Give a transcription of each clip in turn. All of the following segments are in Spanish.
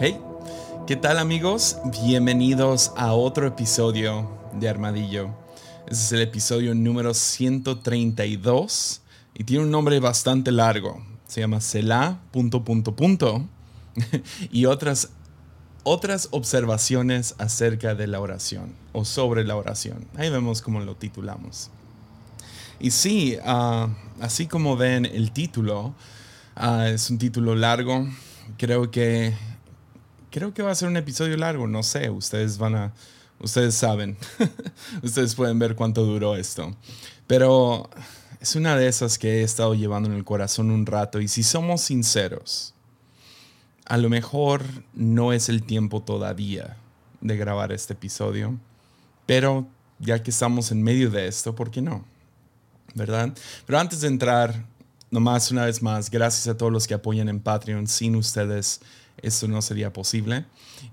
Hey, ¿qué tal amigos? Bienvenidos a otro episodio de Armadillo. Este es el episodio número 132 y tiene un nombre bastante largo. Se llama Selah, punto, punto, punto. y otras, otras observaciones acerca de la oración o sobre la oración. Ahí vemos cómo lo titulamos. Y sí, ah, así como ven el título, ah, es un título largo. Creo que creo que va a ser un episodio largo, no sé, ustedes van a, ustedes saben, ustedes pueden ver cuánto duró esto, pero es una de esas que he estado llevando en el corazón un rato y si somos sinceros, a lo mejor no es el tiempo todavía de grabar este episodio, pero ya que estamos en medio de esto, ¿por qué no? ¿Verdad? Pero antes de entrar, nomás una vez más, gracias a todos los que apoyan en Patreon. Sin ustedes, esto no sería posible.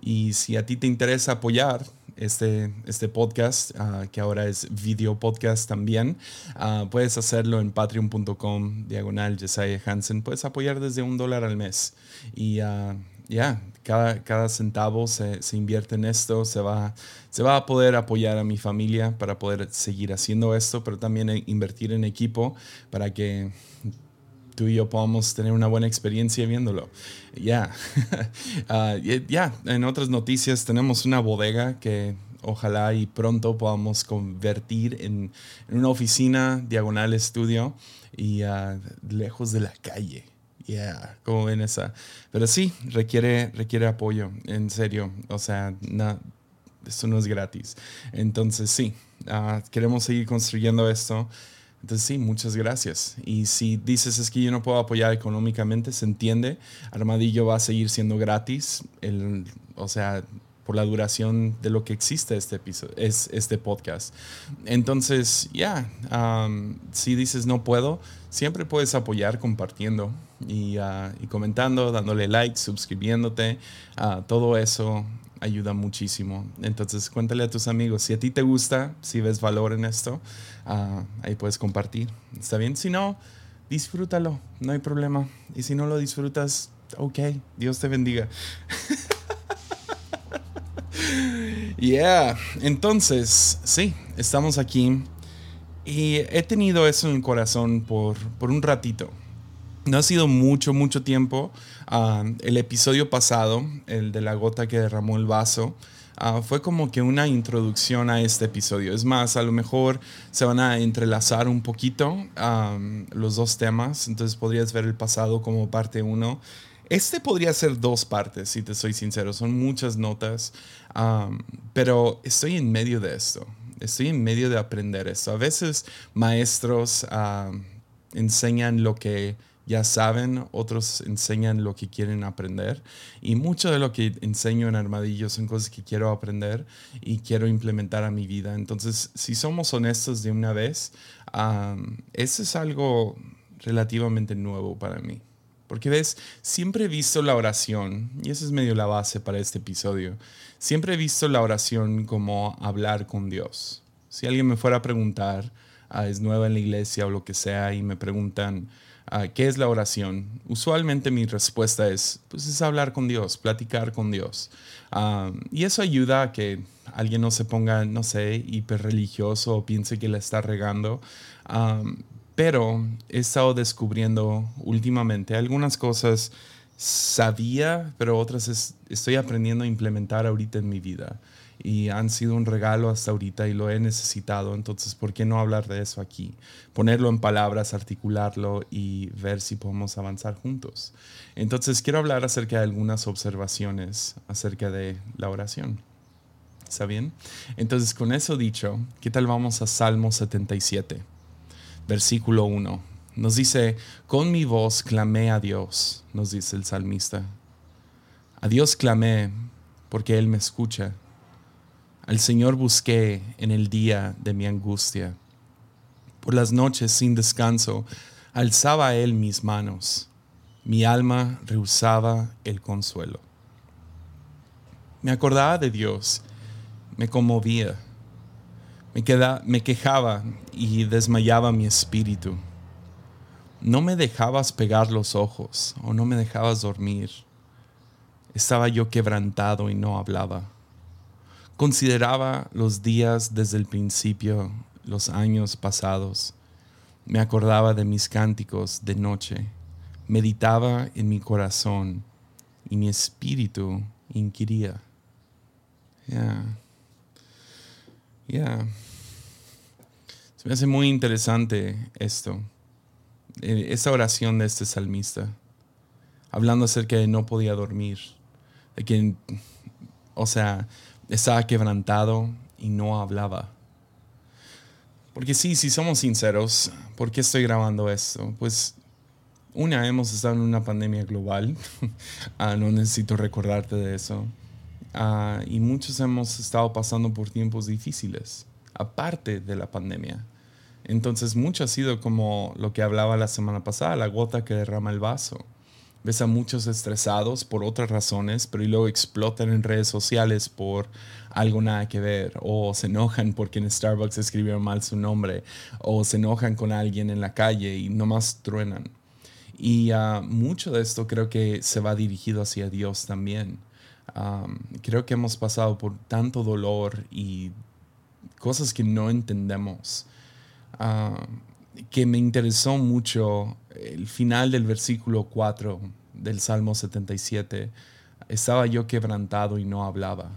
Y si a ti te interesa apoyar este, este podcast, ah, que ahora es video podcast también, ah, puedes hacerlo en patreon.com diagonal Jesiah Hansen. Puedes apoyar desde un dólar al mes. Y ah, ya, cada, cada, centavo se, se, invierte en esto, se va, se va a poder apoyar a mi familia para poder seguir haciendo esto, pero también invertir en equipo para que tú y yo podamos tener una buena experiencia viéndolo. Ya, ah, ya, en otras noticias tenemos una bodega que ojalá y pronto podamos convertir en, una oficina diagonal estudio y uh, lejos de la calle. Yeah, como ven esa. Pero sí, requiere, requiere apoyo, en serio. O sea, no, esto no es gratis. Entonces sí, uh, queremos seguir construyendo esto. Entonces sí, muchas gracias. Y si dices es que yo no puedo apoyar económicamente, se entiende. Armadillo va a seguir siendo gratis, el, o sea, por la duración de lo que existe este episodio, es este podcast. Entonces, ya, si dices no puedo, siempre puedes apoyar compartiendo y, uh, y comentando, dándole like, suscribiéndote. Uh, todo eso ayuda muchísimo. Entonces, cuéntale a tus amigos. Si a ti te gusta, si ves valor en esto, uh, ahí puedes compartir. ¿Está bien? Si no, disfrútalo. No hay problema. Y si no lo disfrutas, ok. Dios te bendiga. yeah. Entonces, sí, estamos aquí. Y he tenido eso en el corazón por, por un ratito. No ha sido mucho, mucho tiempo. Ah, el episodio pasado, el de la gota que derramó el vaso, ah, fue como que una introducción a este episodio. Es más, a lo mejor se van a entrelazar un poquito los dos temas. Entonces podrías ver el pasado como parte uno. Este podría ser dos partes, si te soy sincero. Son muchas notas. pero estoy en medio de esto. Estoy en medio de aprender esto. A veces maestros enseñan lo que ya saben, otros enseñan lo que quieren aprender y mucho de lo que enseño en Armadillo son cosas que quiero aprender y quiero implementar a mi vida. Entonces, si somos honestos de una vez, eso es algo relativamente nuevo para mí. Porque ves, siempre he visto la oración, y esa es medio la base para este episodio, siempre he visto la oración como hablar con Dios. Si alguien me fuera a preguntar, ah, es nueva en la iglesia o lo que sea, y me preguntan, Ah, ¿Qué es la oración? Usualmente mi respuesta es, pues es hablar con Dios, platicar con Dios. Ah, y eso ayuda a que alguien no se ponga, no sé, hiper religioso o piense que la está regando. Ah, pero he estado descubriendo últimamente algunas cosas sabía, pero otras estoy aprendiendo a implementar ahorita en mi vida y han sido un regalo hasta ahorita y lo he necesitado. Entonces, ¿por qué no hablar de eso aquí? Ponerlo en palabras, articularlo y ver si podemos avanzar juntos. Entonces, quiero hablar acerca de algunas observaciones acerca de la oración. ¿Está bien? Entonces, con eso dicho, ¿qué tal vamos a Salmo 77, versículo 1? Nos dice, con mi voz clamé a Dios, nos dice el salmista. A Dios clamé porque Él me escucha. Al Señor busqué en el día de mi angustia. Por las noches sin descanso alzaba a Él mis manos. Mi alma rehusaba el consuelo. Me acordaba de Dios, me conmovía, me, me quejaba y desmayaba mi espíritu. No me dejabas pegar los ojos o no me dejabas dormir. estaba yo quebrantado y no hablaba. Consideraba los días desde el principio, los años pasados. Me acordaba de mis cánticos de noche. Meditaba en mi corazón y mi espíritu inquiría. Ya. Ya. Se me hace muy interesante esto. Eh, esa oración de este salmista. Hablando acerca de no podía dormir. De que, o sea, estaba quebrantado y no hablaba. Porque sí, si somos sinceros, ¿por qué estoy grabando esto? Pues una, hemos estado en una pandemia global, ah, no necesito recordarte de eso. Ah, y muchos hemos estado pasando por tiempos difíciles, aparte de la pandemia. Entonces, mucho ha sido como lo que hablaba la semana pasada, la gota que derrama el vaso. Ves a muchos estresados por otras razones, pero y luego explotan en redes sociales por algo nada que ver, o se enojan porque en Starbucks escribieron mal su nombre, o se enojan con alguien en la calle y nomás truenan. Y uh, mucho de esto creo que se va dirigido hacia Dios también. Creo que hemos pasado por tanto dolor y cosas que no entendemos. Que me interesó mucho el final del versículo 4 del Salmo 77. Estaba yo quebrantado y no hablaba.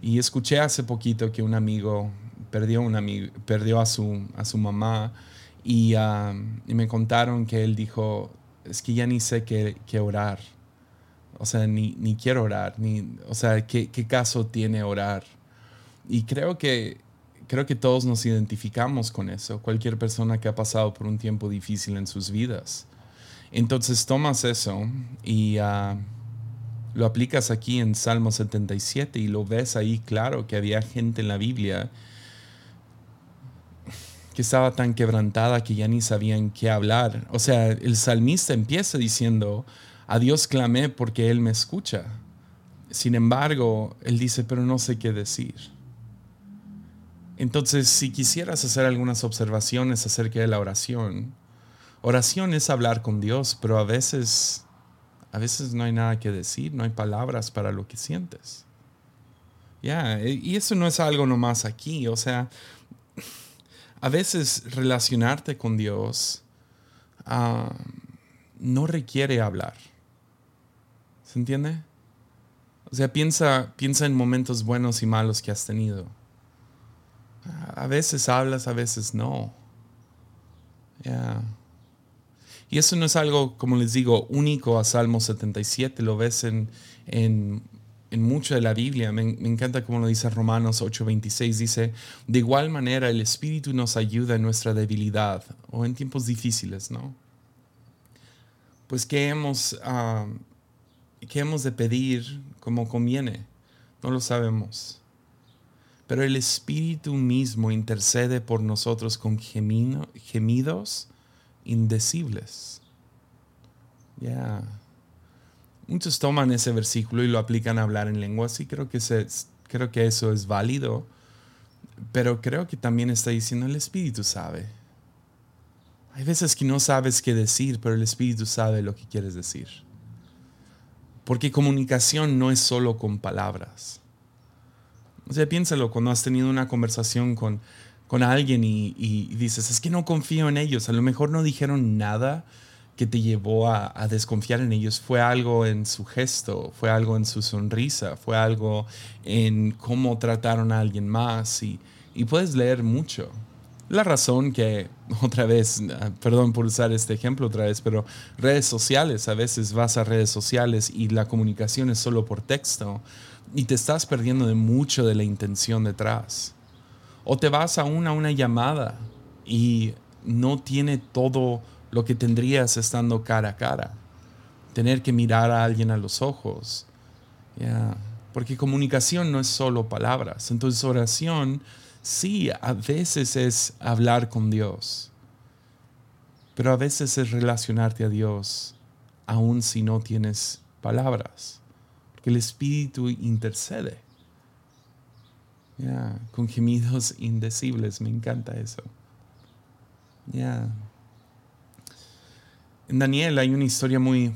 Y escuché hace poquito que un amigo perdió, un amigo, perdió a, su, a su mamá y, me contaron que él dijo, es que ya ni sé qué, orar. O sea, ni, ni, quiero orar. Ni, o sea, ¿qué, ¿qué, caso tiene orar? Y creo que, creo que todos nos identificamos con eso. Cualquier persona que ha pasado por un tiempo difícil en sus vidas. Entonces tomas eso y ah, lo aplicas aquí en Salmo 77 y lo ves ahí claro que había gente en la Biblia que estaba tan quebrantada que ya ni sabían qué hablar. O sea, el salmista empieza diciendo, a Dios clamé porque Él me escucha. Sin embargo, Él dice, pero no sé qué decir. Entonces, si quisieras hacer algunas observaciones acerca de la oración, oración es hablar con Dios, pero a veces, a veces no hay nada que decir, no hay palabras para lo que sientes. Ya, y eso no es algo nomás aquí, o sea, a veces relacionarte con Dios ah, no requiere hablar. ¿Se entiende? O sea, piensa, piensa en momentos buenos y malos que has tenido. A veces hablas, a veces no. Y eso no es algo, como les digo, único a Salmo 77. Lo ves en, en en mucho de la Biblia. Me, encanta como lo dice Romanos 8:26. Dice, de igual manera el Espíritu nos ayuda en nuestra debilidad o en tiempos difíciles, ¿no? Pues ¿qué hemos, ah, ¿qué hemos de pedir como conviene? No lo sabemos. Pero el Espíritu mismo intercede por nosotros con gemidos indecibles. Ya. Muchos toman ese versículo y lo aplican a hablar en lenguas y creo que, creo que eso es válido, pero creo que también está diciendo el Espíritu sabe. Hay veces que no sabes qué decir, pero el Espíritu sabe lo que quieres decir. Porque comunicación no es solo con palabras. O sea, piénsalo cuando has tenido una conversación con, con alguien y, y, dices, es que no confío en ellos. A lo mejor no dijeron nada, que te llevó a, desconfiar en ellos fue algo en su gesto, fue algo en su sonrisa, fue algo en cómo trataron a alguien más y, puedes leer mucho. La razón que, otra vez, perdón por usar este ejemplo otra vez, pero redes sociales, a veces vas a redes sociales y la comunicación es solo por texto y te estás perdiendo de mucho de la intención detrás. O te vas a una, llamada y no tiene todo lo que tendrías estando cara a cara. Tener que mirar a alguien a los ojos. Porque comunicación no es solo palabras. Entonces oración sí, a veces es hablar con Dios. Pero a veces es relacionarte a Dios aun si no tienes palabras. Porque el Espíritu intercede. con gemidos indecibles. Me encanta eso. Ya. En Daniel hay una historia muy,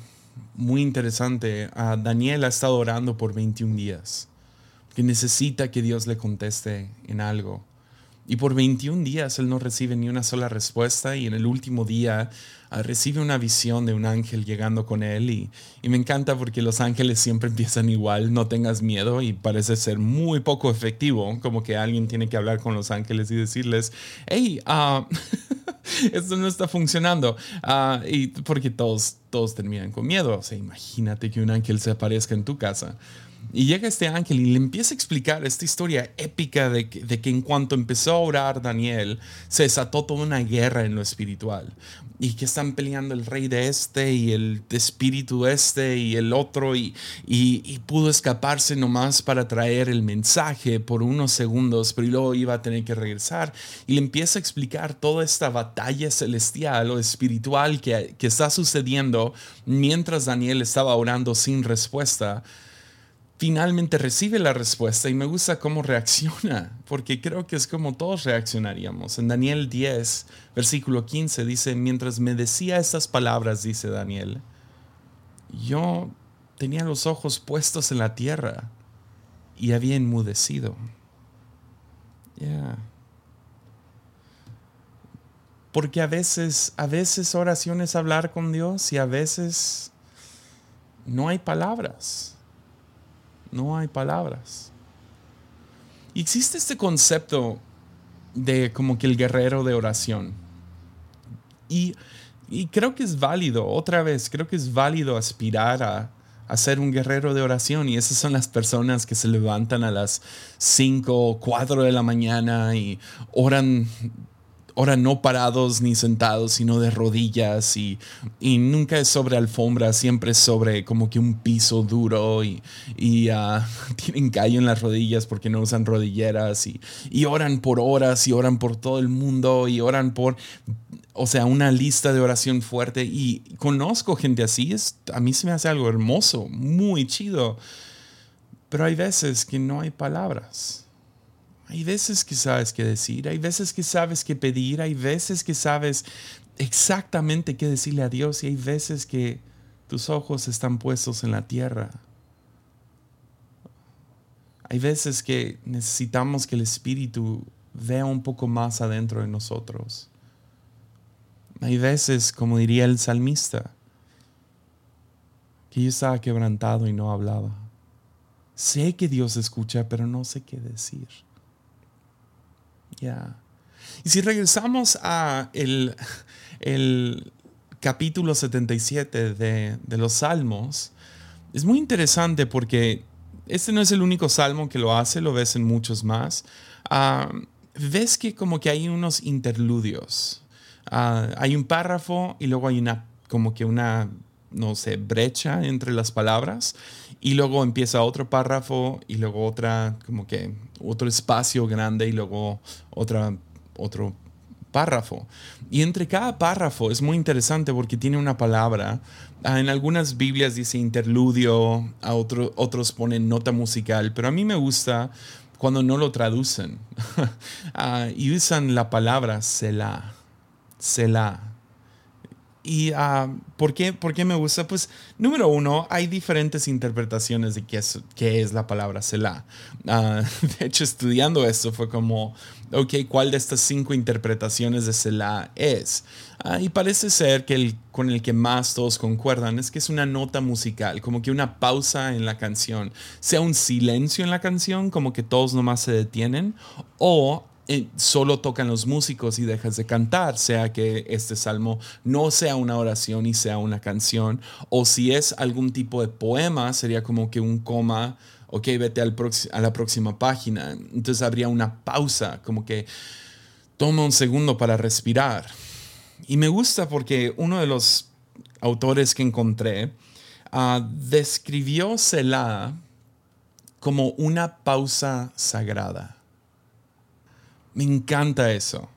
muy interesante. Ah, Daniel ha estado orando por 21 días, que necesita que Dios le conteste en algo. Y por 21 días él no recibe ni una sola respuesta y en el último día ah, recibe una visión de un ángel llegando con él y, me encanta porque los ángeles siempre empiezan igual, no tengas miedo y parece ser muy poco efectivo, como que alguien tiene que hablar con los ángeles y decirles, hey, uh, esto no está funcionando. Ah, y porque todos, todos terminan con miedo. O sea, imagínate que un ángel se aparezca en tu casa. Y llega este ángel y le empieza a explicar esta historia épica de que, de que, en cuanto empezó a orar Daniel, se desató toda una guerra en lo espiritual. Y que están peleando el rey de este y el espíritu este y el otro. Y, y, y, pudo escaparse nomás para traer el mensaje por unos segundos, pero luego iba a tener que regresar. Y le empieza a explicar toda esta batalla celestial o espiritual que, que está sucediendo mientras Daniel estaba orando sin respuesta finalmente recibe la respuesta y me gusta cómo reacciona, porque creo que es como todos reaccionaríamos. En Daniel 10, versículo 15 dice, mientras me decía estas palabras, dice Daniel, yo tenía los ojos puestos en la tierra y había enmudecido. Porque a veces, a veces oración es hablar con Dios y a veces no hay palabras no hay palabras. Y existe este concepto de como que el guerrero de oración. Y, creo que es válido, otra vez, creo que es válido aspirar a, a ser un guerrero de oración. Y esas son las personas que se levantan a las 5 o 4 de la mañana y oran ahora no parados ni sentados, sino de rodillas y, nunca es sobre alfombra, siempre es sobre como que un piso duro y, ah, tienen callo en las rodillas porque no usan rodilleras y, y oran por horas y oran por todo el mundo y oran por o sea, una lista de oración fuerte y conozco gente así, es, a mí se me hace algo hermoso, muy chido, pero hay veces que no hay palabras. Hay veces que sabes qué decir, hay veces que sabes qué pedir, hay veces que sabes exactamente qué decirle a Dios y hay veces que tus ojos están puestos en la tierra. Hay veces que necesitamos que el Espíritu vea un poco más adentro de nosotros. Hay veces, como diría el salmista, que yo estaba quebrantado y no hablaba. Sé que Dios escucha, pero no sé qué decir. Ya. Y si regresamos a el, capítulo 77 de, de, los Salmos, es muy interesante porque este no es el único salmo que lo hace, lo ves en muchos más. Ah, ves que como que hay unos interludios. Ah, hay un párrafo y luego hay una como que una no sé, brecha entre las palabras y luego empieza otro párrafo y luego otra, como que otro espacio grande y luego otra, otro párrafo. Y entre cada párrafo es muy interesante porque tiene una palabra. Ah, en algunas Biblias dice interludio, a otro, otros ponen nota musical, pero a mí me gusta cuando no lo traducen ah, y usan la palabra Selah. Selah ¿Y ah, ¿por, qué, ¿por, qué, me gusta? Pues, número uno, hay diferentes interpretaciones de qué es, qué es la palabra Selah. Uh, de hecho, estudiando esto fue como, ok, ¿cuál de estas cinco interpretaciones de Selah es? Uh, y parece ser que el con el que más todos concuerdan es que es una nota musical, como que una pausa en la canción, sea un silencio en la canción, como que todos nomás se detienen, o eh, solo tocan los músicos y dejas de cantar, sea que este salmo no sea una oración y sea una canción, o si es algún tipo de poema, sería como que un coma, ok, vete al a la próxima página. Entonces habría una pausa, como que toma un segundo para respirar. Y me gusta porque uno de los autores que encontré uh, describió Selah como una pausa sagrada. Me encanta eso.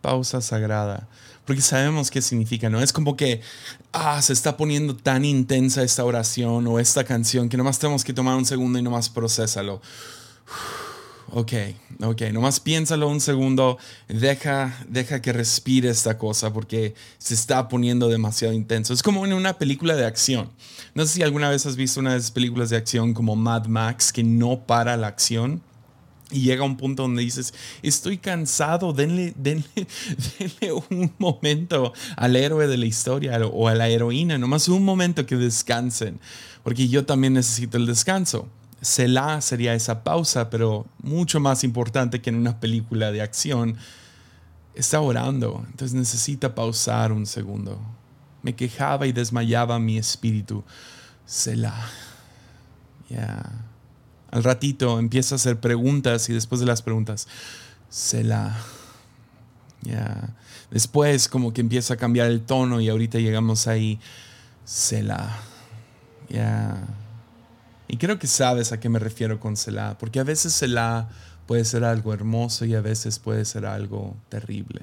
Pausa sagrada. Porque sabemos qué significa, ¿no? Es como que, ah, se está poniendo tan intensa esta oración o esta canción que nomás tenemos que tomar un segundo y nomás procesalo. Ok, ok, nomás piénsalo un segundo, deja, deja que respire esta cosa porque se está poniendo demasiado intenso. Es como en una película de acción. No sé si alguna vez has visto una de esas películas de acción como Mad Max que no para la acción. Y llega un punto donde dices, estoy cansado, denle, denle, denle, un momento al héroe de la historia o a la heroína, nomás un momento que descansen, porque yo también necesito el descanso. Selah sería esa pausa, pero mucho más importante que en una película de acción. Está orando, entonces necesita pausar un segundo. Me quejaba y desmayaba mi espíritu. Selah. Ya. Al ratito empieza a hacer preguntas y después de las preguntas, Selah. Ya. Después como que empieza a cambiar el tono y ahorita llegamos ahí. Selah. Ya. Y creo que sabes a qué me refiero con Selah, porque a veces Selah puede ser algo hermoso y a veces puede ser algo terrible.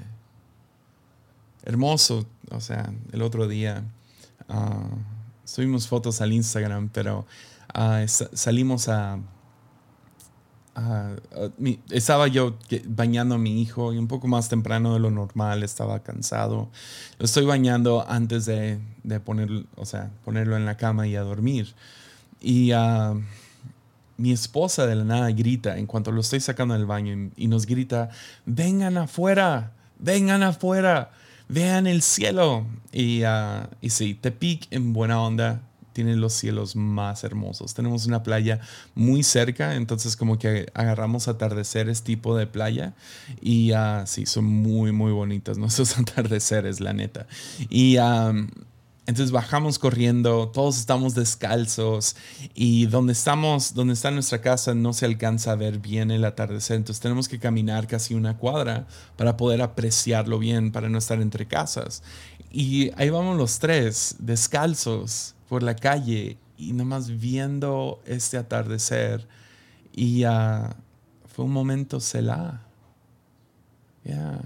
Hermoso, o sea, el otro día uh, subimos fotos al Instagram, pero uh, salimos a... estaba yo bañando a mi hijo y un poco más temprano de lo normal, estaba cansado. Lo estoy bañando antes de, de poner, o sea, ponerlo en la cama y a dormir. Y uh, mi esposa de la nada grita en cuanto lo estoy sacando del baño y, nos grita, vengan afuera, vengan afuera, vean el cielo. Y, uh, y sí, Tepic en buena onda tiene los cielos más hermosos. Tenemos una playa muy cerca, entonces como que agarramos atardeceres tipo de playa y uh, sí, son muy, muy bonitos nuestros atardeceres, la neta. Y... Entonces bajamos corriendo, todos estamos descalzos y donde estamos, donde está nuestra casa no se alcanza a ver bien el atardecer, entonces tenemos que caminar casi una cuadra para poder apreciarlo bien, para no estar entre casas. Y ahí vamos los tres, descalzos por la calle y nomás viendo este atardecer y uh, fue un momento celá. Ya,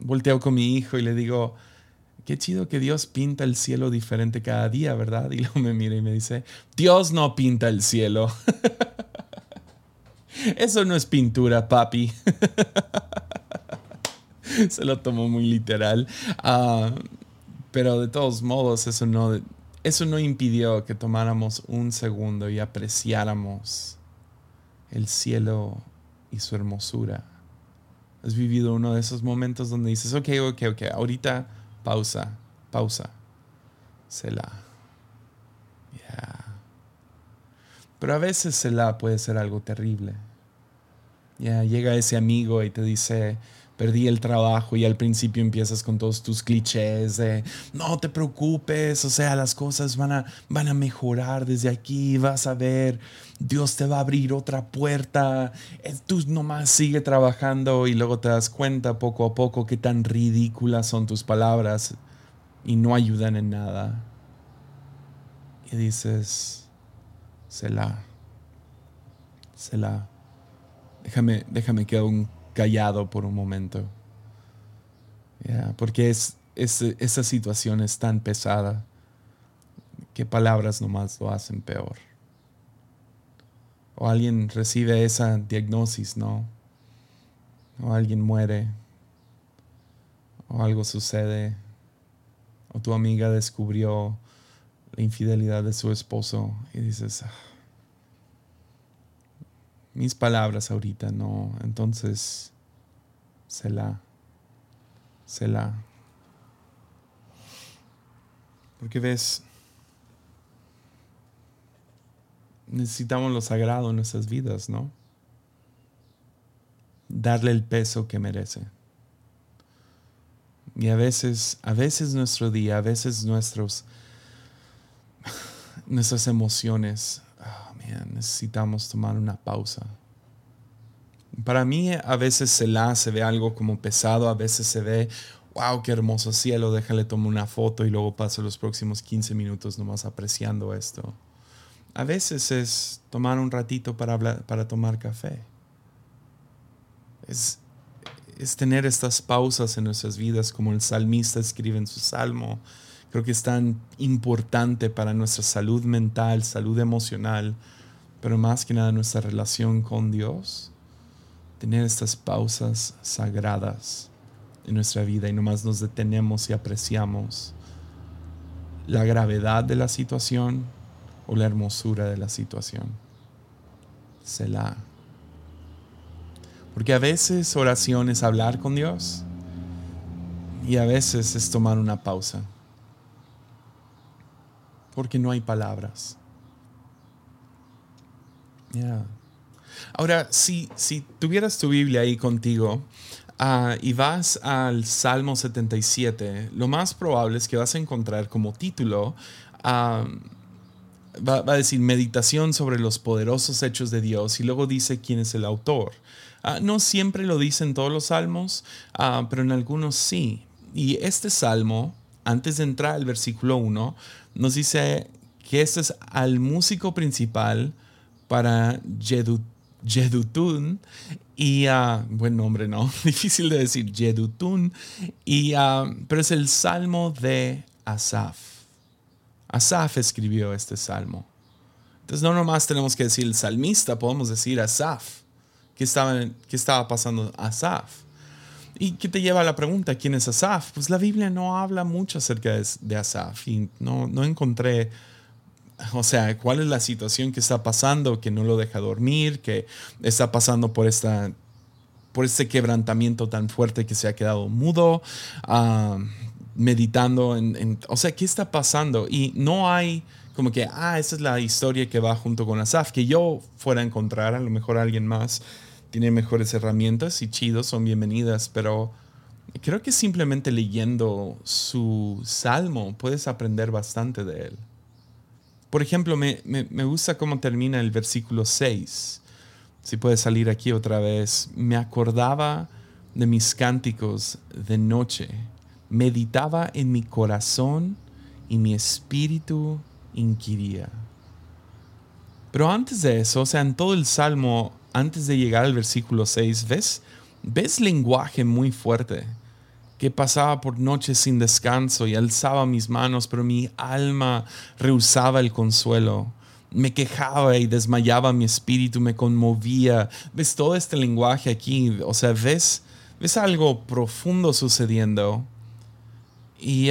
volteo con mi hijo y le digo, qué chido que Dios pinta el cielo diferente cada día, ¿verdad? Y luego me mira y me dice, Dios no pinta el cielo. Eso no es pintura, papi. Se lo tomó muy literal. Ah, pero de todos modos, eso no, eso no impidió que tomáramos un segundo y apreciáramos el cielo y su hermosura. Has vivido uno de esos momentos donde dices, ok, ok, ok, ahorita pausa, pausa, Selah. Yeah. Pero a veces Selah puede ser algo terrible. Ya llega ese amigo y te dice, perdí el trabajo y al principio empiezas con todos tus clichés de no te preocupes, o sea, las cosas van a, van a mejorar desde aquí, vas a ver, Dios te va a abrir otra puerta, eh, tú nomás sigue trabajando y luego te das cuenta poco a poco qué tan ridículas son tus palabras y no ayudan en nada. Y dices, Selah, Selah, déjame, déjame quedar un callado por un momento. porque es, esa situación es tan pesada que palabras nomás lo hacen peor. O alguien recibe esa diagnosis, ¿no? O alguien muere. O algo sucede. O tu amiga descubrió la infidelidad de su esposo y dices, ah, mis palabras ahorita, no. Entonces, Selah, Selah. Porque ves, necesitamos lo sagrado en nuestras vidas, ¿no? Darle el peso que merece. Y a veces, a veces nuestro día, a veces nuestros, nuestras emociones necesitamos tomar una pausa. Para mí a veces se la se ve algo como pesado, a veces se ve, wow, qué hermoso cielo, déjale tomar una foto y luego paso los próximos 15 minutos nomás apreciando esto. A veces es tomar un ratito para, para tomar café. Es, es tener estas pausas en nuestras vidas como el salmista escribe en su salmo. Creo que es tan importante para nuestra salud mental, salud emocional, pero más que nada nuestra relación con Dios. tener estas pausas sagradas en nuestra vida y nomás nos detenemos y apreciamos la gravedad de la situación o la hermosura de la situación. Selah. Porque a veces oración es hablar con Dios y a veces es tomar una pausa. Porque no hay palabras. Ahora, si, si tuvieras tu Biblia ahí contigo ah, y vas al Salmo 77, lo más probable es que vas a encontrar como título, va, a decir meditación sobre los poderosos hechos de Dios y luego dice quién es el autor. Ah, no siempre lo dicen todos los salmos, ah, pero en algunos sí. Y este salmo, antes de entrar al versículo 1, nos dice que este es al músico principal para Yedutun y uh, buen nombre, ¿no? Difícil de decir, Yedutun, y, uh, pero es el salmo de Asaf. Asaf escribió este salmo. Entonces no nomás tenemos que decir el salmista, podemos decir Asaf. ¿Qué estaba, qué estaba pasando Asaf? ¿Y qué te lleva a la pregunta? ¿Quién es Asaf? Pues la Biblia no habla mucho acerca de, de Asaf y no, no encontré o sea, cuál es la situación que está pasando, que no lo deja dormir, que está pasando por esta por este quebrantamiento tan fuerte que se ha quedado mudo, ah, meditando en, o sea, ¿qué está pasando? Y no hay como que, ah, esa es la historia que va junto con Asaf, que yo fuera a encontrar, a lo mejor alguien más tiene mejores herramientas y chidos, son bienvenidas, pero creo que simplemente leyendo su salmo puedes aprender bastante de él. Por ejemplo, me, gusta cómo termina el versículo 6. Si puede salir aquí otra vez. Me acordaba de mis cánticos de noche. Meditaba en mi corazón y mi espíritu inquiría. Pero antes de eso, o sea, en todo el salmo, antes de llegar al versículo 6, ¿ves? ¿Ves lenguaje muy fuerte? Que pasaba por noches sin descanso y alzaba mis manos, pero mi alma rehusaba el consuelo. Me quejaba y desmayaba mi espíritu, me conmovía. ¿Ves todo este lenguaje aquí? O sea, ¿ves, ves algo profundo sucediendo? Y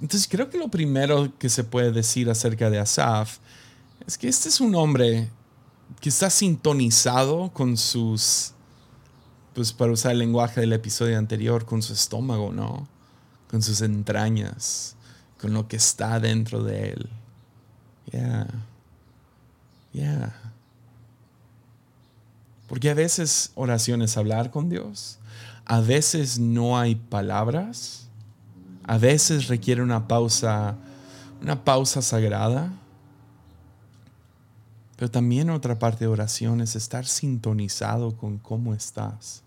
entonces creo que lo primero que se puede decir acerca de Asaf es que este es un hombre que está sintonizado con sus pues para usar el lenguaje del episodio anterior, con su estómago, ¿no? Con sus entrañas, con lo que está dentro de él. Yeah. Yeah. Porque a veces oración es hablar con Dios, a veces no hay palabras, a veces requiere una pausa, una pausa sagrada. Pero también otra parte de oración es estar sintonizado con cómo estás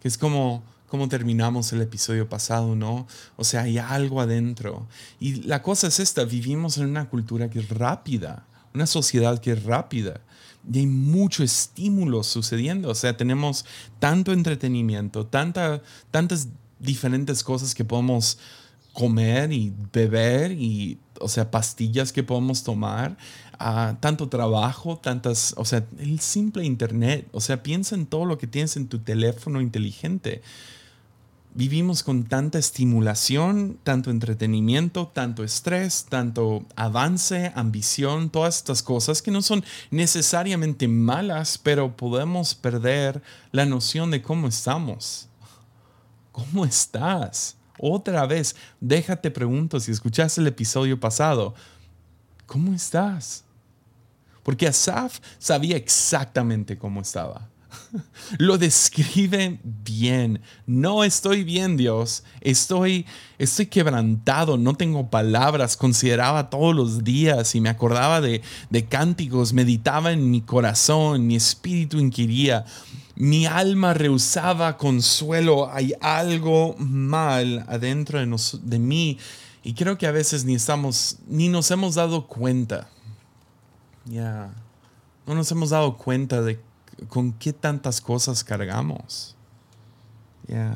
que es como, como terminamos el episodio pasado, ¿no? O sea, hay algo adentro. Y la cosa es esta, vivimos en una cultura que es rápida, una sociedad que es rápida. Y hay mucho estímulo sucediendo. O sea, tenemos tanto entretenimiento, tanta, tantas diferentes cosas que podemos comer y beber y, o sea, pastillas que podemos tomar, uh, tanto trabajo, tantas, o sea, el simple internet, o sea, piensa en todo lo que tienes en tu teléfono inteligente. Vivimos con tanta estimulación, tanto entretenimiento, tanto estrés, tanto avance, ambición, todas estas cosas que no son necesariamente malas, pero podemos perder la noción de cómo estamos. ¿Cómo estás? Otra vez, déjate pregunto si escuchaste el episodio pasado, ¿cómo estás? Porque Asaf sabía exactamente cómo estaba. Lo describe bien. No estoy bien, Dios. Estoy, estoy quebrantado. No tengo palabras. Consideraba todos los días y me acordaba de, de cánticos. Meditaba en mi corazón. Mi espíritu inquiría. Mi alma rehusaba consuelo. Hay algo mal adentro de, de mí. Y creo que a veces ni estamos, ni nos hemos dado cuenta. Ya. No nos hemos dado cuenta de con qué tantas cosas cargamos. Ya.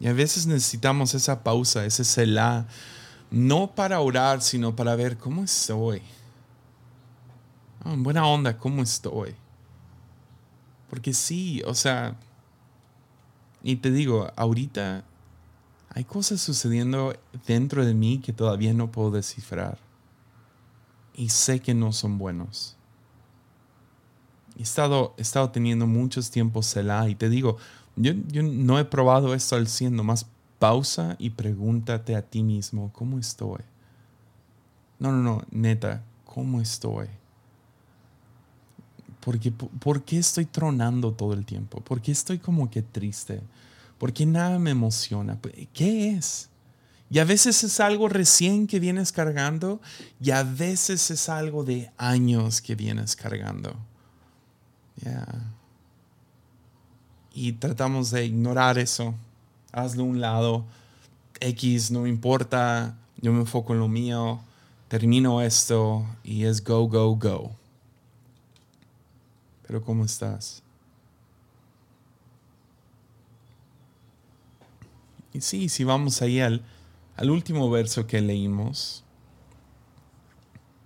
Y a veces necesitamos esa pausa, ese selah, no para orar, sino para ver cómo estoy. Ah, en buena onda, ¿cómo estoy? Porque sí, o sea, y te digo, ahorita hay cosas sucediendo dentro de mí que todavía no puedo descifrar. Y sé que no son buenos. He estado, he estado teniendo muchos tiempos Selah y te digo, yo, yo no he probado esto al 100, nomás pausa y pregúntate a ti mismo, ¿cómo estoy? No, no, no, neta, ¿cómo estoy? Porque, ¿Por qué estoy tronando todo el tiempo? ¿Por qué estoy como que triste? ¿Por qué nada me emociona? ¿Qué es? Y a veces es algo recién que vienes cargando y a veces es algo de años que vienes cargando. Y tratamos de ignorar eso. Hazlo un lado. X no me importa. Yo me enfoco en lo mío. Termino esto y es go, go, go. Pero ¿cómo estás? Y sí, si vamos ahí al, al último verso que leímos,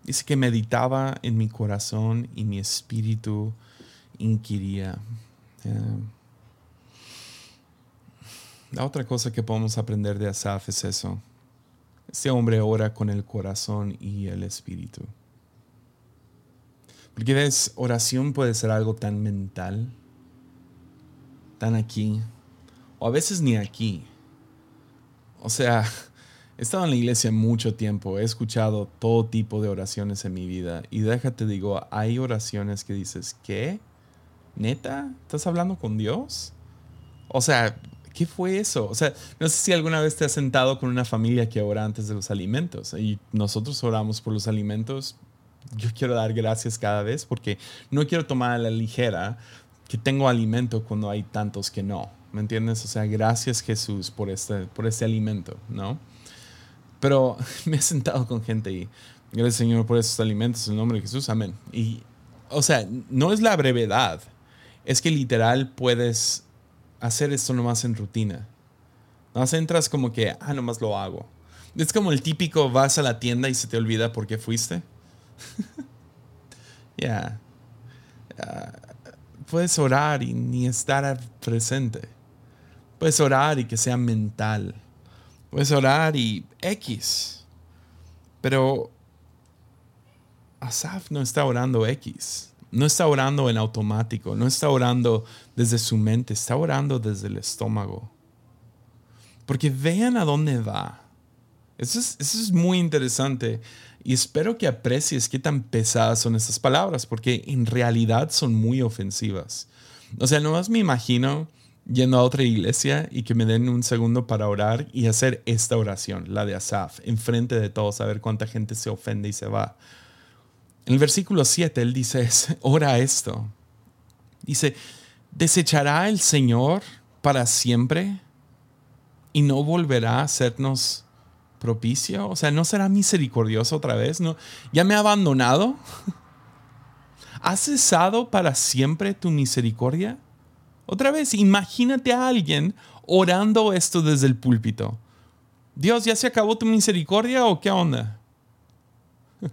dice que meditaba en mi corazón y mi espíritu inquiría. Eh, la otra cosa que podemos aprender de Asaf es eso. Este hombre ora con el corazón y el espíritu. Porque ves, oración puede ser algo tan mental, tan aquí, o a veces ni aquí. O sea, he estado en la iglesia mucho tiempo, he escuchado todo tipo de oraciones en mi vida y déjate digo, hay oraciones que dices, ¿qué? ¿Neta? ¿Estás hablando con Dios? O sea, ¿qué fue eso? O sea, no sé si alguna vez te has sentado con una familia que ora antes de los alimentos y nosotros oramos por los alimentos. Yo quiero dar gracias cada vez porque no quiero tomar a la ligera que tengo alimento cuando hay tantos que no. ¿Me entiendes? O sea, gracias Jesús por este, por este alimento, ¿no? Pero me he sentado con gente y gracias Señor por estos alimentos en el nombre de Jesús, amén. Y, o sea, no es la brevedad, es que literal puedes hacer esto nomás en rutina. No entras como que, ah, nomás lo hago. Es como el típico vas a la tienda y se te olvida por qué fuiste. Ya. puedes orar y ni estar presente. Puedes orar y que sea mental. Puedes orar y X. Pero Asaf no está orando X no está orando en automático, no está orando desde su mente, está orando desde el estómago. Porque vean a dónde va. Eso es, eso es muy interesante y espero que aprecies qué tan pesadas son estas palabras, porque en realidad son muy ofensivas. O sea, nomás me imagino yendo a otra iglesia y que me den un segundo para orar y hacer esta oración, la de Asaf, enfrente de todos, a ver cuánta gente se ofende y se va. En el versículo 7 él dice, ora esto. Dice, ¿desechará el Señor para siempre y no volverá a hacernos propicio? O sea, ¿no será misericordioso otra vez? ¿No? ¿Ya me ha abandonado? ¿Ha cesado para siempre tu misericordia? Otra vez, imagínate a alguien orando esto desde el púlpito. Dios, ¿ya se acabó tu misericordia o qué onda?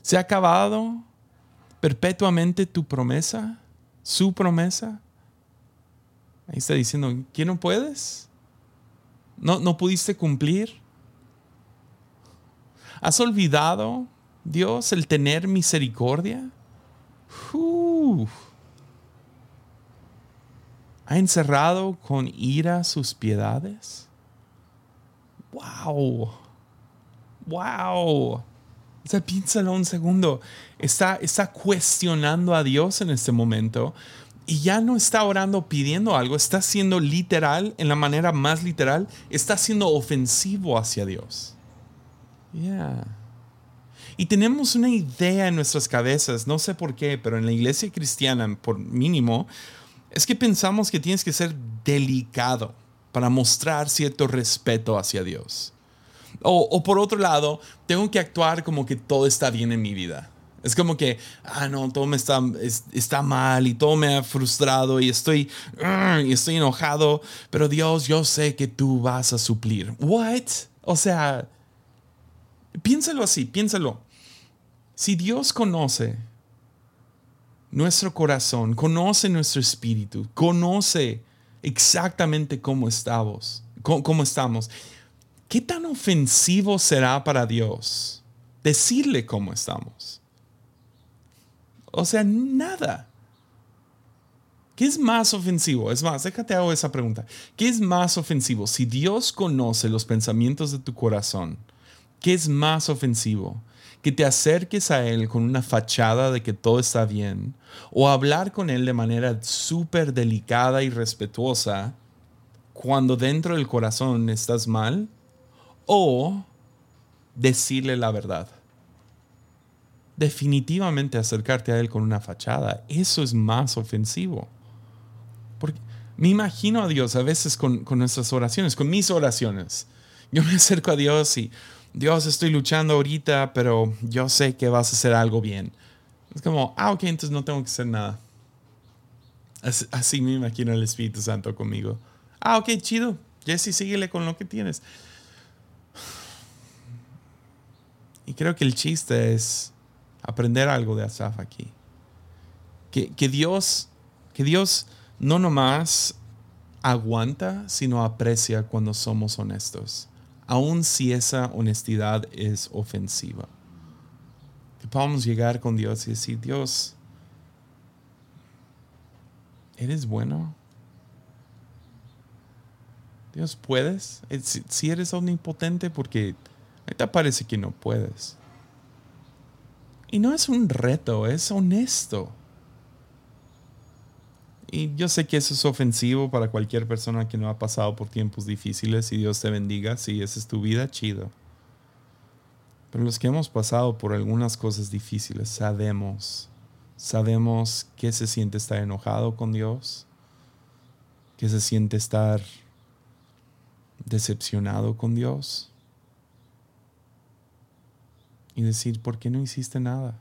¿Se ha acabado perpetuamente tu promesa? ¿Su promesa? Ahí está diciendo, ¿qué no puedes? ¿No, no pudiste cumplir? ¿Has olvidado, Dios, el tener misericordia? ¿Ha encerrado con ira sus piedades? ¡Wow! ¡Wow! O sea, piénsalo un segundo. Está, está cuestionando a Dios en este momento y ya no está orando pidiendo algo, está siendo literal, en la manera más literal, está siendo ofensivo hacia Dios. Yeah. Y tenemos una idea en nuestras cabezas, no sé por qué, pero en la iglesia cristiana, por mínimo, es que pensamos que tienes que ser delicado para mostrar cierto respeto hacia Dios. O, por otro lado, tengo que actuar como que todo está bien en mi vida. Es como que, ah, no, todo me está, está mal y todo me ha frustrado y estoy, y estoy enojado, pero Dios, yo sé que tú vas a suplir. ¿What? O sea, piénsalo así, piénsalo. Si Dios conoce nuestro corazón, conoce nuestro espíritu, conoce exactamente cómo estamos, cómo, estamos. ¿Qué tan ofensivo será para Dios decirle cómo estamos? O sea, nada. ¿Qué es más ofensivo? Es más, déjate hago esa pregunta. ¿Qué es más ofensivo? Si Dios conoce los pensamientos de tu corazón, ¿qué es más ofensivo? Que te acerques a Él con una fachada de que todo está bien, o hablar con Él de manera súper delicada y respetuosa cuando dentro del corazón estás mal, o decirle la verdad. Definitivamente acercarte a Él con una fachada, eso es más ofensivo. Porque me imagino a Dios a veces con, con nuestras oraciones, con mis oraciones. Yo me acerco a Dios y, Dios, estoy luchando ahorita, pero yo sé que vas a hacer algo bien. Es como, ah, ok, entonces no tengo que hacer nada. Así, me imagino el Espíritu Santo conmigo. Ah, ok, chido. Jesse, síguele con lo que tienes. Y creo que el chiste es aprender algo de Asaf aquí. Que, que, Dios, que Dios no nomás aguanta, sino aprecia cuando somos honestos aun si esa honestidad es ofensiva. Que podamos llegar con Dios y decir, Dios, ¿eres bueno? Dios, ¿puedes? Eh, si eres omnipotente, porque te parece que no puedes. Y no es un reto, es honesto. Y yo sé que eso es ofensivo para cualquier persona que no ha pasado por tiempos difíciles y Dios te bendiga. Si esa es tu vida, chido. Pero los que hemos pasado por algunas cosas difíciles sabemos, sabemos qué se siente estar enojado con Dios, qué se siente estar decepcionado con Dios y decir, ¿por qué no hiciste nada?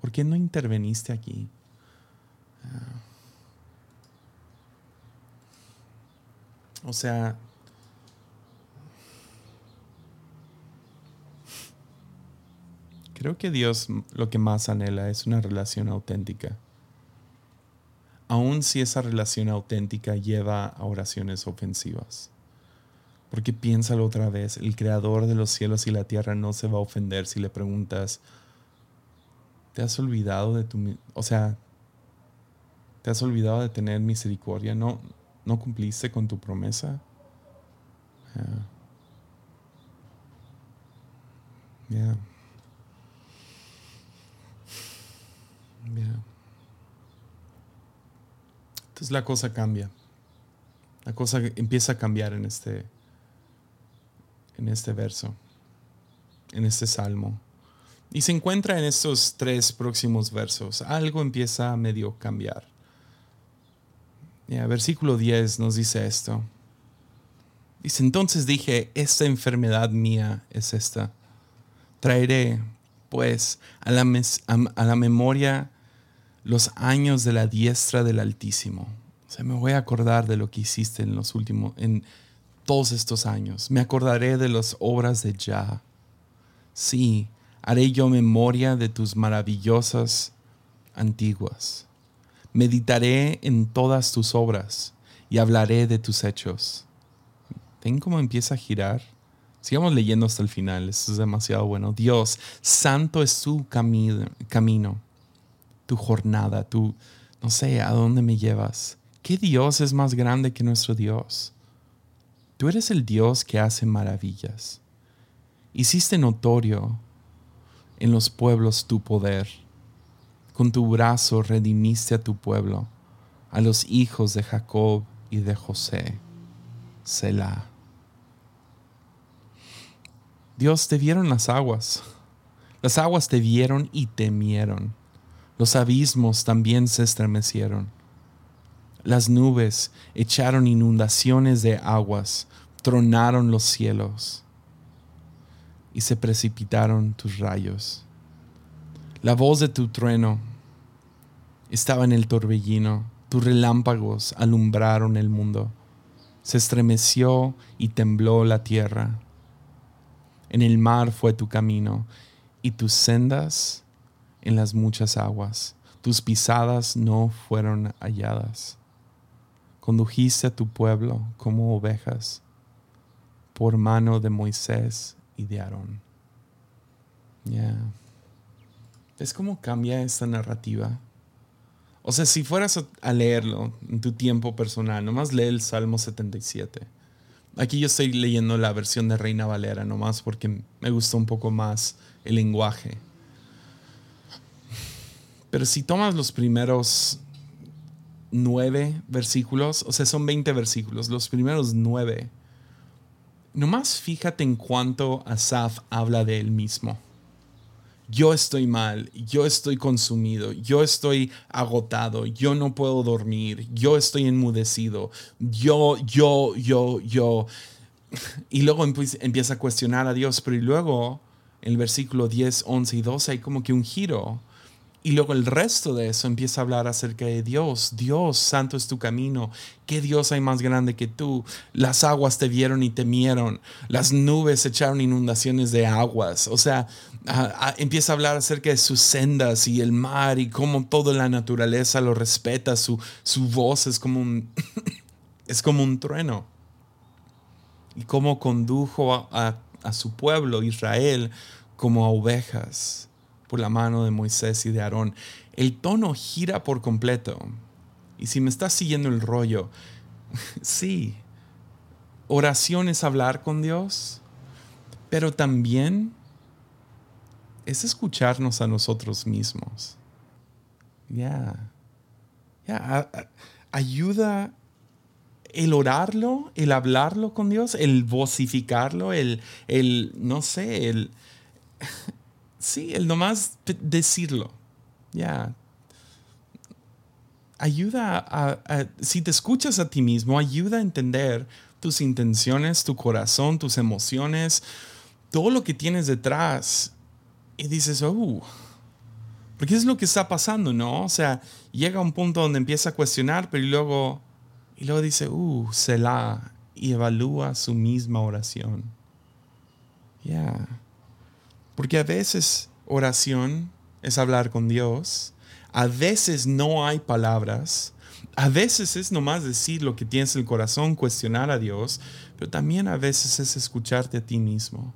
¿Por qué no interveniste aquí? O sea, creo que Dios lo que más anhela es una relación auténtica. Aun si esa relación auténtica lleva a oraciones ofensivas. Porque piénsalo otra vez, el creador de los cielos y la tierra no se va a ofender si le preguntas, ¿te has olvidado de tu... O sea, ¿te has olvidado de tener misericordia? No, ¿No cumpliste con tu promesa? Ya. Entonces la cosa cambia. La cosa empieza a cambiar en este, en este verso, en este salmo. Y se encuentra en estos tres próximos versos. Algo empieza a medio cambiar versículo 10 nos dice esto. Dice, entonces dije, esta enfermedad mía es esta. Traeré, pues, a la, a la memoria los años de la diestra del Altísimo. O sea, me voy a acordar de lo que hiciste en los últimos, en todos estos años. Me acordaré de las obras de Jah. Sí, haré yo memoria de tus maravillosas antiguas. Meditaré en todas tus obras y hablaré de tus hechos. ¿Ven cómo empieza a girar? Sigamos leyendo hasta el final, esto es demasiado bueno. Dios, santo es tu camino, camino, tu jornada, tu, no sé, a dónde me llevas. ¿Qué Dios es más grande que nuestro Dios? Tú eres el Dios que hace maravillas. Hiciste notorio en los pueblos tu poder con tu brazo redimiste a tu pueblo, a los hijos de Jacob y de José. Selah. Dios te vieron las aguas. Las aguas te vieron y temieron. Los abismos también se estremecieron. Las nubes echaron inundaciones de aguas, tronaron los cielos y se precipitaron tus rayos. La voz de tu trueno estaba en el torbellino, tus relámpagos alumbraron el mundo. Se estremeció y tembló la tierra. En el mar fue tu camino y tus sendas en las muchas aguas. tus pisadas no fueron halladas. Condujiste a tu pueblo como ovejas por mano de Moisés y de Aarón. Ya. ¿Ves cómo cambia esta narrativa? O sea, si fueras a leerlo en tu tiempo personal, nomás lee el Salmo 77. Aquí yo estoy leyendo la versión de Reina Valera, nomás porque me gustó un poco más el lenguaje. Pero si tomas los primeros nueve versículos, o sea, son 20 versículos, los primeros nueve, nomás fíjate en cuánto Asaf habla de él mismo yo estoy mal, yo estoy consumido, yo estoy agotado, yo no puedo dormir, yo estoy enmudecido, yo, yo, yo, yo. Y luego empieza a cuestionar a Dios, pero luego en el versículo 10, 11 y 12 hay como que un giro y luego el resto de eso empieza a hablar acerca de Dios. Dios, santo es tu camino. ¿Qué Dios hay más grande que tú? Las aguas te vieron y temieron. Las nubes echaron inundaciones de aguas. O sea, empieza a hablar acerca de sus sendas y el mar y cómo toda la naturaleza lo respeta. Su, su voz es como un, es como un trueno. Y cómo condujo a, a su pueblo, Israel, como a ovejas la mano de Moisés y de Aarón. El tono gira por completo. Y si me estás siguiendo el rollo, sí, oración es hablar con Dios, pero también es escucharnos a nosotros mismos. Ya. Ya. Ayuda el orarlo, el hablarlo con Dios, el vocificarlo, el, el no sé, el, Sí, el nomás decirlo. Ya. Ayuda a, si te escuchas a ti mismo, ayuda a entender tus intenciones, tu corazón, tus emociones, todo lo que tienes detrás. Y dices, oh, porque es lo que está pasando, ¿no? O sea, llega a un punto donde empieza a cuestionar, pero luego, y luego dice, uh, se la, y evalúa su misma oración. Ya. Porque a veces oración es hablar con Dios, a veces no hay palabras, a veces es nomás decir lo que tienes en el corazón, cuestionar a Dios, pero también a veces es escucharte a ti mismo.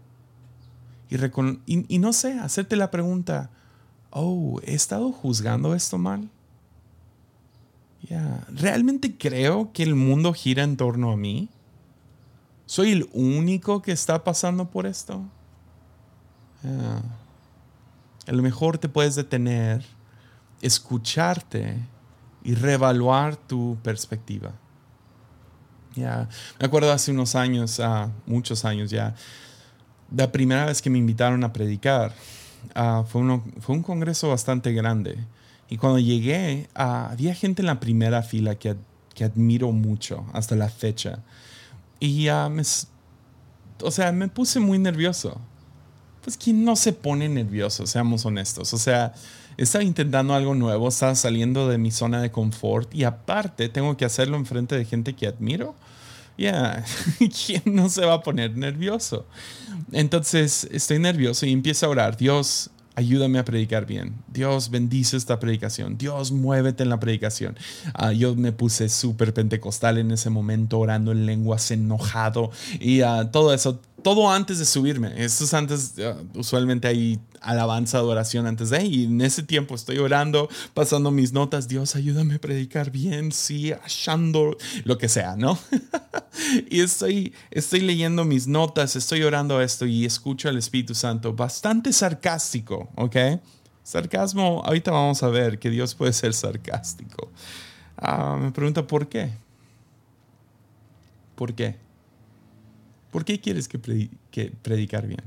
Y, no sé, hacerte la pregunta, oh, ¿he estado juzgando esto mal? Ya, ¿Realmente creo que el mundo gira en torno a mí? ¿Soy el único que está pasando por esto? A lo mejor te puedes detener, escucharte y reevaluar tu perspectiva. Ya, me acuerdo hace unos años, uh, muchos años ya, la primera vez que me invitaron a predicar. Ah, fue, uno, fue un congreso bastante grande. Y cuando llegué, ah, había gente en la primera fila que, que admiro mucho hasta la fecha. Y me, o sea, me puse muy nervioso pues ¿quién no se pone nervioso? Seamos honestos. O sea, estaba intentando algo nuevo, estaba saliendo de mi zona de confort y aparte tengo que hacerlo en frente de gente que admiro. Ya, ¿quién no se va a poner nervioso? Entonces estoy nervioso y empiezo a orar. Dios, ayúdame a predicar bien. Dios bendice esta predicación. Dios muévete en la predicación. Ah, yo me puse súper pentecostal en ese momento, orando en lenguas, enojado y uh, todo eso todo antes de subirme. Esto es antes, usualmente hay alabanza, adoración antes de, y en ese tiempo estoy orando, pasando mis notas, Dios, ayúdame a predicar bien, sí, achando, lo que sea, ¿no? y estoy, estoy leyendo mis notas, estoy orando esto y escucho al Espíritu Santo, bastante sarcástico, ¿ok? Sarcasmo, ahorita vamos a ver que Dios puede ser sarcástico. Ah, me pregunta, ¿por qué? ¿Por qué? ¿Por qué quieres que, predicar bien?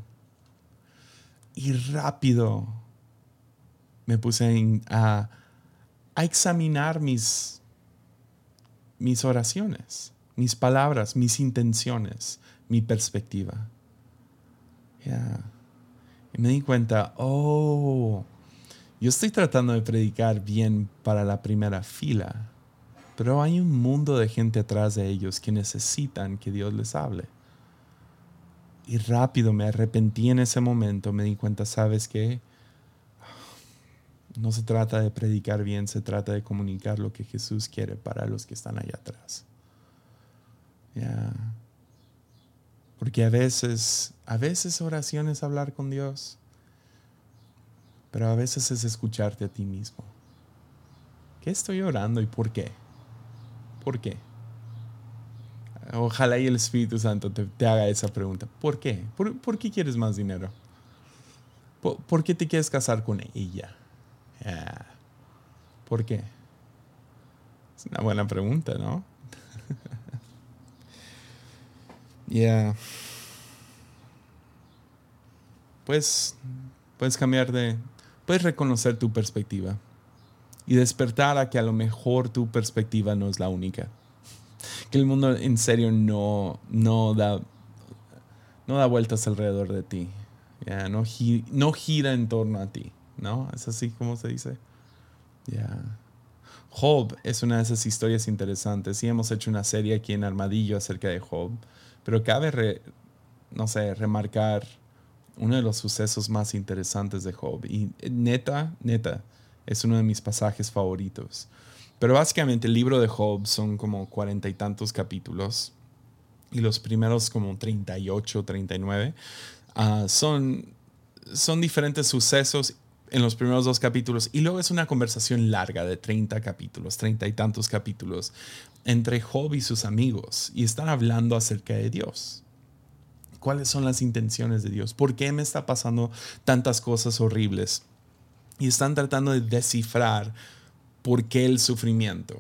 Y rápido me puse a, examinar mis, oraciones, mis palabras, mis intenciones, mi perspectiva. Y me di cuenta, oh, yo estoy tratando de predicar bien para la primera fila, pero hay un mundo de gente atrás de ellos que necesitan que Dios les hable. Y rápido me arrepentí en ese momento, me di cuenta, ¿sabes qué? No se trata de predicar bien, se trata de comunicar lo que Jesús quiere para los que están allá atrás. Ya. Porque a veces, a veces oración es hablar con Dios, pero a veces es escucharte a ti mismo. ¿Qué estoy orando y por qué? ¿Por qué? Ojalá y el Espíritu Santo te, haga esa pregunta. ¿Por qué? ¿Por, qué quieres más dinero? ¿Por, qué te quieres casar con ella? Ah, ¿Por qué? Es una buena pregunta, ¿no? Ya. Pues puedes cambiar de. Puedes reconocer tu perspectiva y despertar a que a lo mejor tu perspectiva no es la única. Que el mundo en serio no, no, da, no da vueltas alrededor de ti. Ya, no, no gira en torno a ti. ¿No? Es así como se dice. Ya. Job es una de esas historias interesantes y hemos hecho una serie aquí en Armadillo acerca de Job. Pero cabe, no sé, remarcar uno de los sucesos más interesantes de Job. Y neta, neta, es uno de mis pasajes favoritos. Pero básicamente el libro de Job son como cuarenta y tantos capítulos. Y los primeros como 38, 39 uh, son, son diferentes sucesos en los primeros dos capítulos. Y luego es una conversación larga de 30 capítulos, treinta y tantos capítulos, entre Job y sus amigos y están hablando acerca de Dios. ¿Cuáles son las intenciones de Dios? ¿Por qué me está pasando tantas cosas horribles? Y están tratando de descifrar por qué el sufrimiento.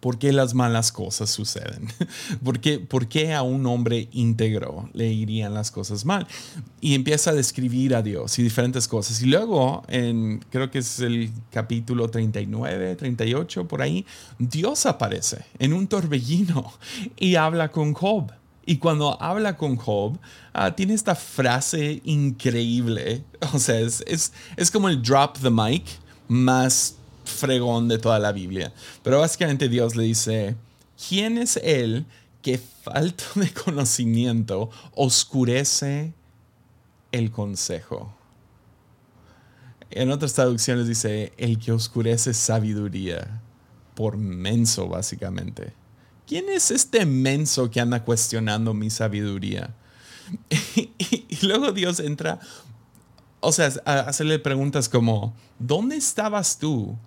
¿Por qué las malas cosas suceden? ¿Por qué, ¿Por qué, a un hombre íntegro le irían las cosas mal? Y empieza a describir a Dios y diferentes cosas. Y luego, en, creo que es el capítulo 39, 38, por ahí, Dios aparece en un torbellino y habla con Job. Y cuando habla con Job, ah, tiene esta frase increíble. O sea, es, es, es como el drop the mic más fregón de toda la Biblia. Pero básicamente Dios le dice, ¿quién es él que falto de conocimiento oscurece el consejo? En otras traducciones dice, el que oscurece sabiduría por menso, básicamente. ¿Quién es este menso que anda cuestionando mi sabiduría? y, luego Dios entra, o sea, a hacerle preguntas como, ¿dónde estabas tú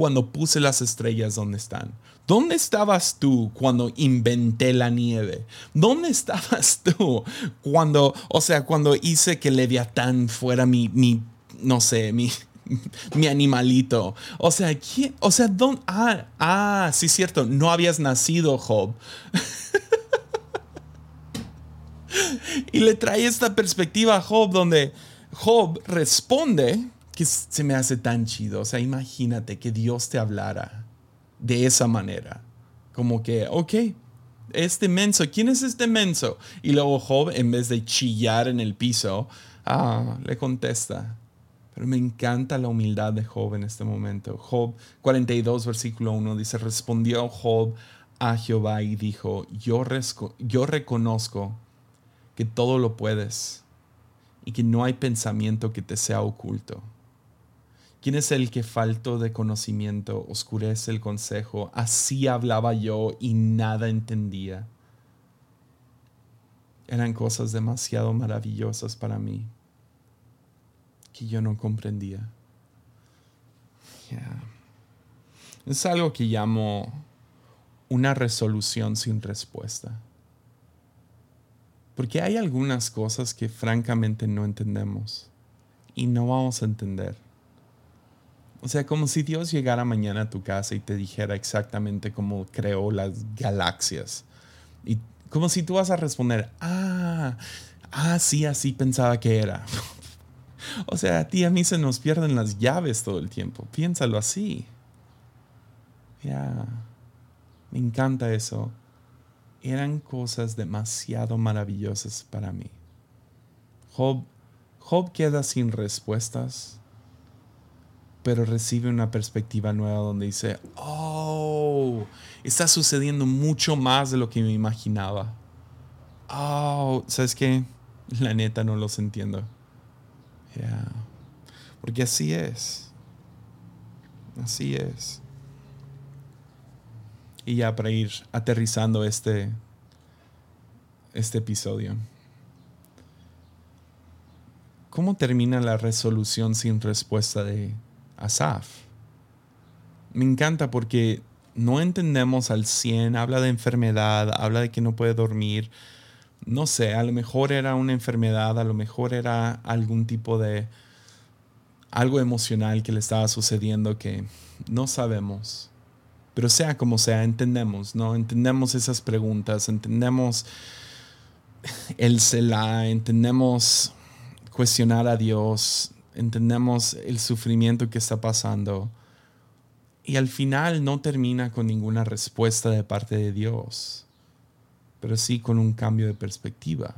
cuando puse las estrellas donde están? ¿Dónde estabas tú cuando inventé la nieve? ¿Dónde estabas tú cuando, o sea, cuando hice que Leviatán fuera mi, mi no sé, mi, mi animalito? O sea, ¿quién? O sea, ¿dónde? Ah, ah, sí, cierto, no habías nacido, Job. y le trae esta perspectiva a Job donde Job responde que se me hace tan chido. O sea, imagínate que Dios te hablara de esa manera. Como que, ok, este menso, ¿quién es este menso? Y luego Job, en vez de chillar en el piso, ah, le contesta. Pero me encanta la humildad de Job en este momento. Job 42, versículo 1 dice, respondió Job a Jehová y dijo, yo, yo reconozco que todo lo puedes y que no hay pensamiento que te sea oculto. ¿Quién es el que falto de conocimiento oscurece el consejo? Así hablaba yo y nada entendía. Eran cosas demasiado maravillosas para mí que yo no comprendía. Es algo que llamo una resolución sin respuesta. Porque hay algunas cosas que francamente no entendemos y no vamos a entender o sea, como si Dios llegara mañana a tu casa y te dijera exactamente cómo creó las galaxias. Y como si tú vas a responder, ah, ah, sí, así pensaba que era. o sea, a ti a mí se nos pierden las llaves todo el tiempo. Piénsalo así. Ya, me encanta eso. Eran cosas demasiado maravillosas para mí. Job, Job queda sin respuestas pero recibe una perspectiva nueva donde dice, oh, está sucediendo mucho más de lo que me imaginaba. Oh, ¿sabes qué? La neta no los entiendo. Porque así es. Así es. Y ya para ir aterrizando este, este episodio. ¿Cómo termina la resolución sin respuesta de Asaf? Me encanta porque no entendemos al 100, habla de enfermedad, habla de que no puede dormir. No sé, a lo mejor era una enfermedad, a lo mejor era algún tipo de algo emocional que le estaba sucediendo que no sabemos. Pero sea como sea, entendemos, ¿no? Entendemos esas preguntas, entendemos el Selah, entendemos cuestionar a Dios, entendemos el sufrimiento que está pasando. Y al final no termina con ninguna respuesta de parte de Dios, pero sí con un cambio de perspectiva.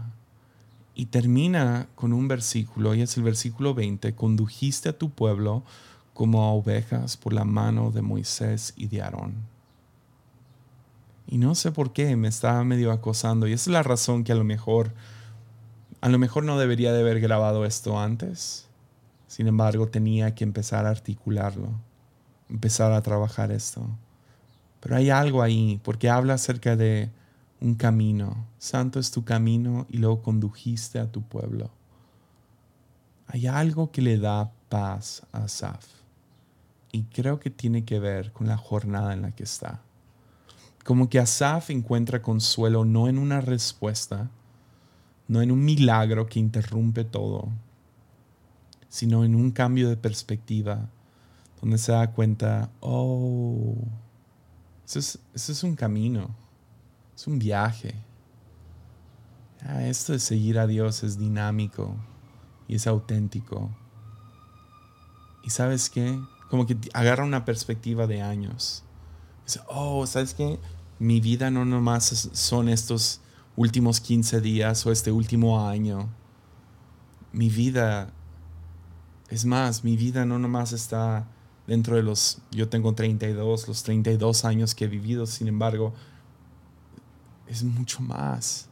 Y termina con un versículo, y es el versículo 20, condujiste a tu pueblo como a ovejas por la mano de Moisés y de Aarón. Y no sé por qué me estaba medio acosando, y esa es la razón que a lo mejor, a lo mejor no debería de haber grabado esto antes. Sin embargo, tenía que empezar a articularlo, empezar a trabajar esto. Pero hay algo ahí, porque habla acerca de un camino. Santo es tu camino y luego condujiste a tu pueblo. Hay algo que le da paz a Asaf. Y creo que tiene que ver con la jornada en la que está. Como que Asaf encuentra consuelo no en una respuesta, no en un milagro que interrumpe todo, sino en un cambio de perspectiva, donde se da cuenta, oh, eso es, es un camino es un viaje. Ah, esto de seguir a Dios es dinámico y es auténtico. Y sabes qué? Como que agarra una perspectiva de años. Dice, oh, ¿sabes qué? Mi vida no nomás son estos últimos 15 días o este último año. Mi vida, es más, mi vida no nomás está dentro de los, yo tengo 32, los 32 años que he vivido, sin embargo, es mucho más.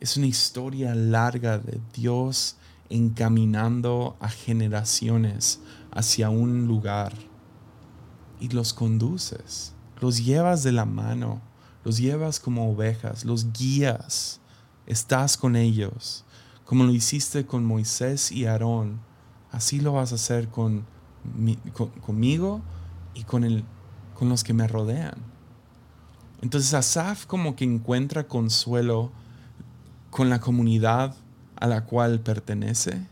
Es una historia larga de Dios encaminando a generaciones hacia un lugar. Y los conduces, los llevas de la mano, los llevas como ovejas, los guías, estás con ellos, como lo hiciste con Moisés y Aarón, así lo vas a hacer con, conmigo y con, el, con los que me rodean. Entonces Asaf como que encuentra consuelo con la comunidad a la cual pertenece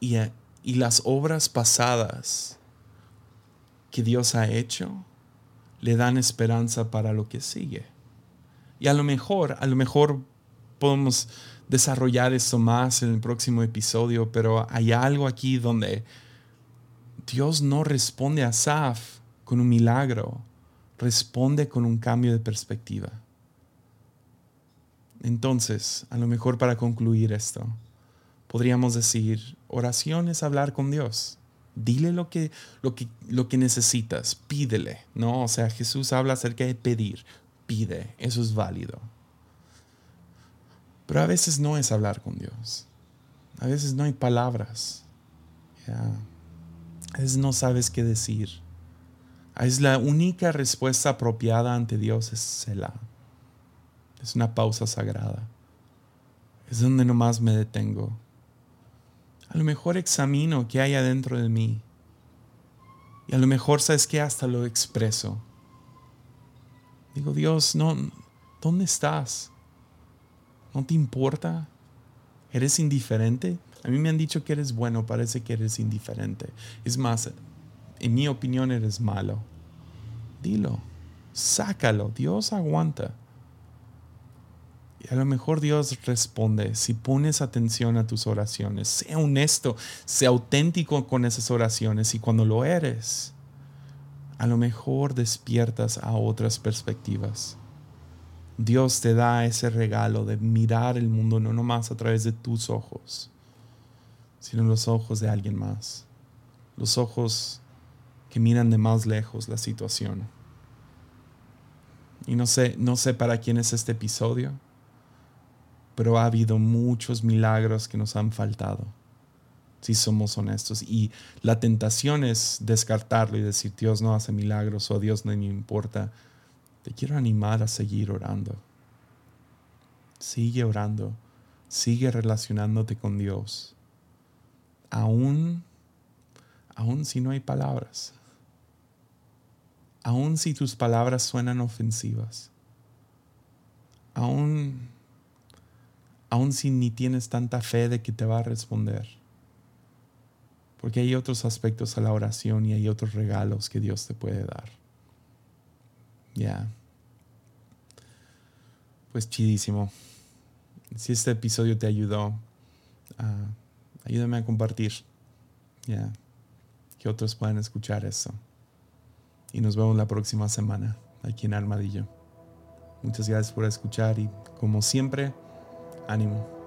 y, y las obras pasadas que Dios ha hecho le dan esperanza para lo que sigue. Y a lo mejor, a lo mejor podemos desarrollar esto más en el próximo episodio, pero hay algo aquí donde Dios no responde a Asaf con un milagro, responde con un cambio de perspectiva. Entonces, a lo mejor para concluir esto, podríamos decir, oración es hablar con Dios. Dile lo que, lo que, lo que necesitas, pídele, ¿no? O sea, Jesús habla acerca de pedir, pide, eso es válido. Pero a veces no es hablar con Dios. A veces no hay palabras. A veces no sabes qué decir. Es la única respuesta apropiada ante Dios, es Selah. Es una pausa sagrada. Es donde nomás me detengo. A lo mejor examino qué hay adentro de mí. Y a lo mejor, ¿sabes que Hasta lo expreso. Digo, Dios, no, ¿dónde estás? ¿No te importa? ¿Eres indiferente? A mí me han dicho que eres bueno, parece que eres indiferente. Es más, en mi opinión eres malo. Dilo, sácalo, Dios aguanta. Y a lo mejor Dios responde si pones atención a tus oraciones. Sea honesto, sea auténtico con esas oraciones y cuando lo eres, a lo mejor despiertas a otras perspectivas. Dios te da ese regalo de mirar el mundo no nomás a través de tus ojos, sino los ojos de alguien más. Los ojos que miran de más lejos la situación. Y no sé, no sé para quién es este episodio, pero ha habido muchos milagros que nos han faltado. si somos honestos. Y la tentación es descartarlo y decir, Dios no hace milagros o Dios no me importa. Te quiero animar a seguir orando. Sigue orando. Sigue relacionándote con Dios. Aún, aún si no hay palabras. Aún si tus palabras suenan ofensivas. Aún, aún si ni tienes tanta fe de que te va a responder porque hay otros aspectos a la oración y hay otros regalos que Dios te puede dar. Ya. Pues chidísimo. Si este episodio te ayudó, ah, ayúdame a compartir. Ya. Que otros puedan escuchar eso. Y nos vemos la próxima semana aquí en Armadillo. Muchas gracias por escuchar y como siempre, ánimo.